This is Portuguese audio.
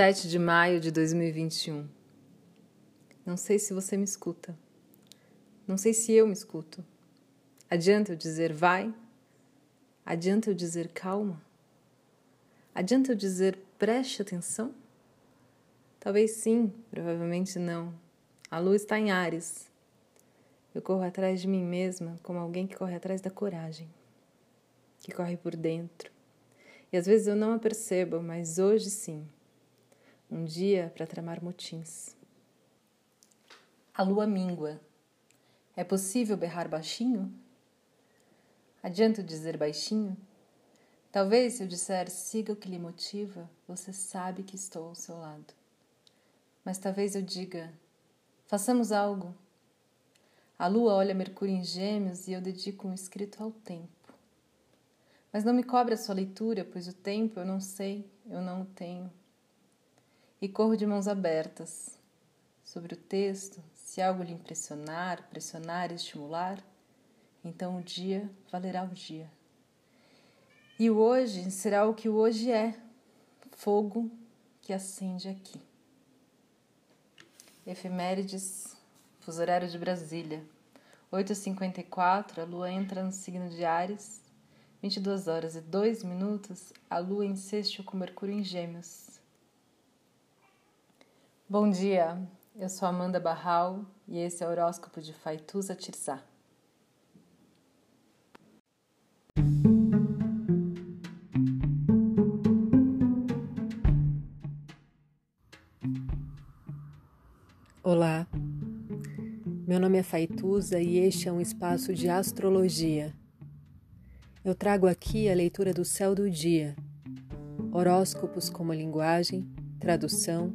7 de maio de 2021. Não sei se você me escuta. Não sei se eu me escuto. Adianta eu dizer vai? Adianta eu dizer calma? Adianta eu dizer preste atenção? Talvez sim, provavelmente não. A lua está em Ares. Eu corro atrás de mim mesma como alguém que corre atrás da coragem, que corre por dentro. E às vezes eu não a percebo, mas hoje sim. Um dia para tramar motins. A lua míngua. É possível berrar baixinho? Adianta dizer baixinho? Talvez se eu disser siga o que lhe motiva, você sabe que estou ao seu lado. Mas talvez eu diga façamos algo. A lua olha Mercúrio em Gêmeos e eu dedico um escrito ao tempo. Mas não me cobre a sua leitura, pois o tempo eu não sei, eu não o tenho. E corro de mãos abertas. Sobre o texto, se algo lhe impressionar, pressionar e estimular, então o dia valerá o dia. E o hoje será o que o hoje é: fogo que acende aqui. Efemérides, fuso horário de Brasília. 8h54, a lua entra no signo de Ares. 22 horas e 2 minutos, a lua em sexto com Mercúrio em Gêmeos. Bom dia, eu sou Amanda Barral e esse é o horóscopo de Faituza Tirzá. Olá, meu nome é Faituza e este é um espaço de astrologia. Eu trago aqui a leitura do céu do dia, horóscopos como linguagem, tradução,